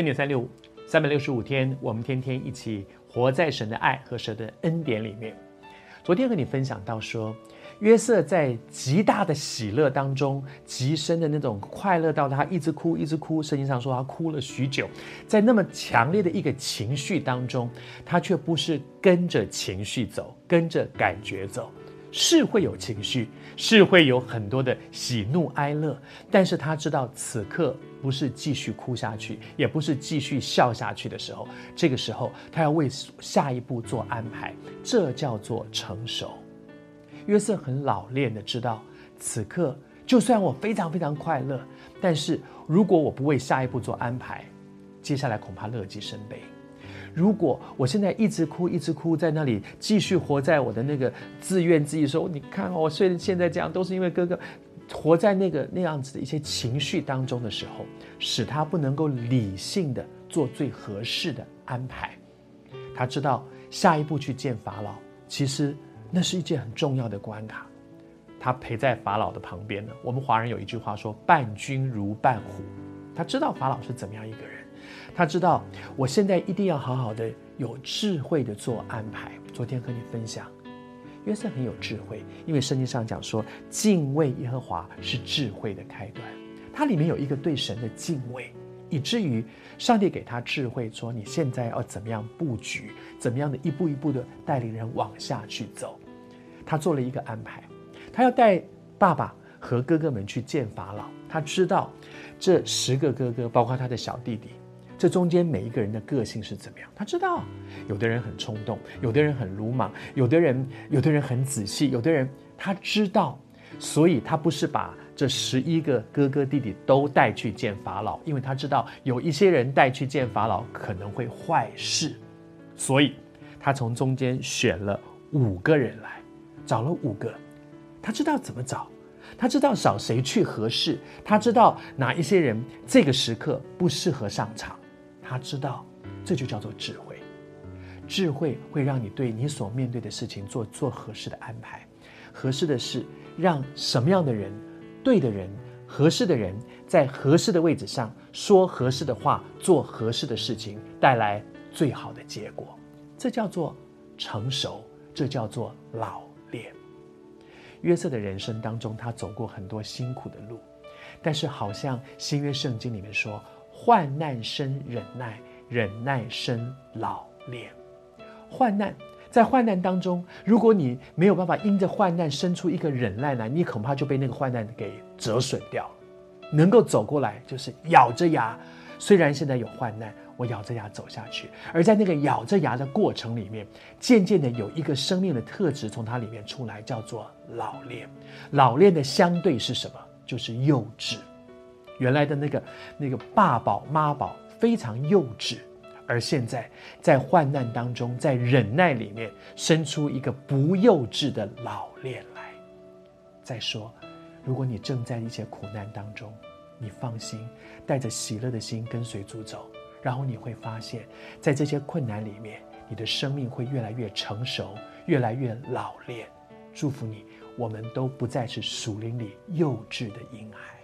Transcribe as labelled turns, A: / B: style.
A: 恩典三六五，三百六十五天，我们天天一起活在神的爱和神的恩典里面。昨天和你分享到说，约瑟在极大的喜乐当中，极深的那种快乐到他一直哭，一直哭。圣经上说他哭了许久，在那么强烈的一个情绪当中，他却不是跟着情绪走，跟着感觉走。是会有情绪，是会有很多的喜怒哀乐，但是他知道此刻不是继续哭下去，也不是继续笑下去的时候。这个时候，他要为下一步做安排，这叫做成熟。约瑟很老练的知道，此刻就算我非常非常快乐，但是如果我不为下一步做安排，接下来恐怕乐极生悲。如果我现在一直哭，一直哭，在那里继续活在我的那个自怨自艾，说你看我虽然现在这样，都是因为哥哥，活在那个那样子的一些情绪当中的时候，使他不能够理性的做最合适的安排。他知道下一步去见法老，其实那是一件很重要的关卡。他陪在法老的旁边呢。我们华人有一句话说：“伴君如伴虎。”他知道法老是怎么样一个人。他知道，我现在一定要好好的、有智慧的做安排。昨天和你分享，约瑟很有智慧，因为圣经上讲说，敬畏耶和华是智慧的开端。它里面有一个对神的敬畏，以至于上帝给他智慧，说你现在要怎么样布局，怎么样的一步一步的带领人往下去走。他做了一个安排，他要带爸爸和哥哥们去见法老。他知道这十个哥哥，包括他的小弟弟。这中间每一个人的个性是怎么样？他知道，有的人很冲动，有的人很鲁莽，有的人有的人很仔细，有的人他知道，所以他不是把这十一个哥哥弟弟都带去见法老，因为他知道有一些人带去见法老可能会坏事，所以他从中间选了五个人来，找了五个，他知道怎么找。他知道找谁去合适，他知道哪一些人这个时刻不适合上场。他知道，这就叫做智慧。智慧会让你对你所面对的事情做做合适的安排。合适的是让什么样的人、对的人、合适的人，在合适的位置上说合适的话，做合适的事情，带来最好的结果。这叫做成熟，这叫做老练。约瑟的人生当中，他走过很多辛苦的路，但是好像新约圣经里面说。患难生忍耐，忍耐生老练。患难，在患难当中，如果你没有办法因着患难生出一个忍耐来，你恐怕就被那个患难给折损掉了。能够走过来，就是咬着牙，虽然现在有患难，我咬着牙走下去。而在那个咬着牙的过程里面，渐渐的有一个生命的特质从它里面出来，叫做老练。老练的相对是什么？就是幼稚。原来的那个那个爸宝妈宝非常幼稚，而现在在患难当中，在忍耐里面生出一个不幼稚的老练来。再说，如果你正在一些苦难当中，你放心，带着喜乐的心跟随主走，然后你会发现，在这些困难里面，你的生命会越来越成熟，越来越老练。祝福你，我们都不再是属灵里幼稚的婴孩。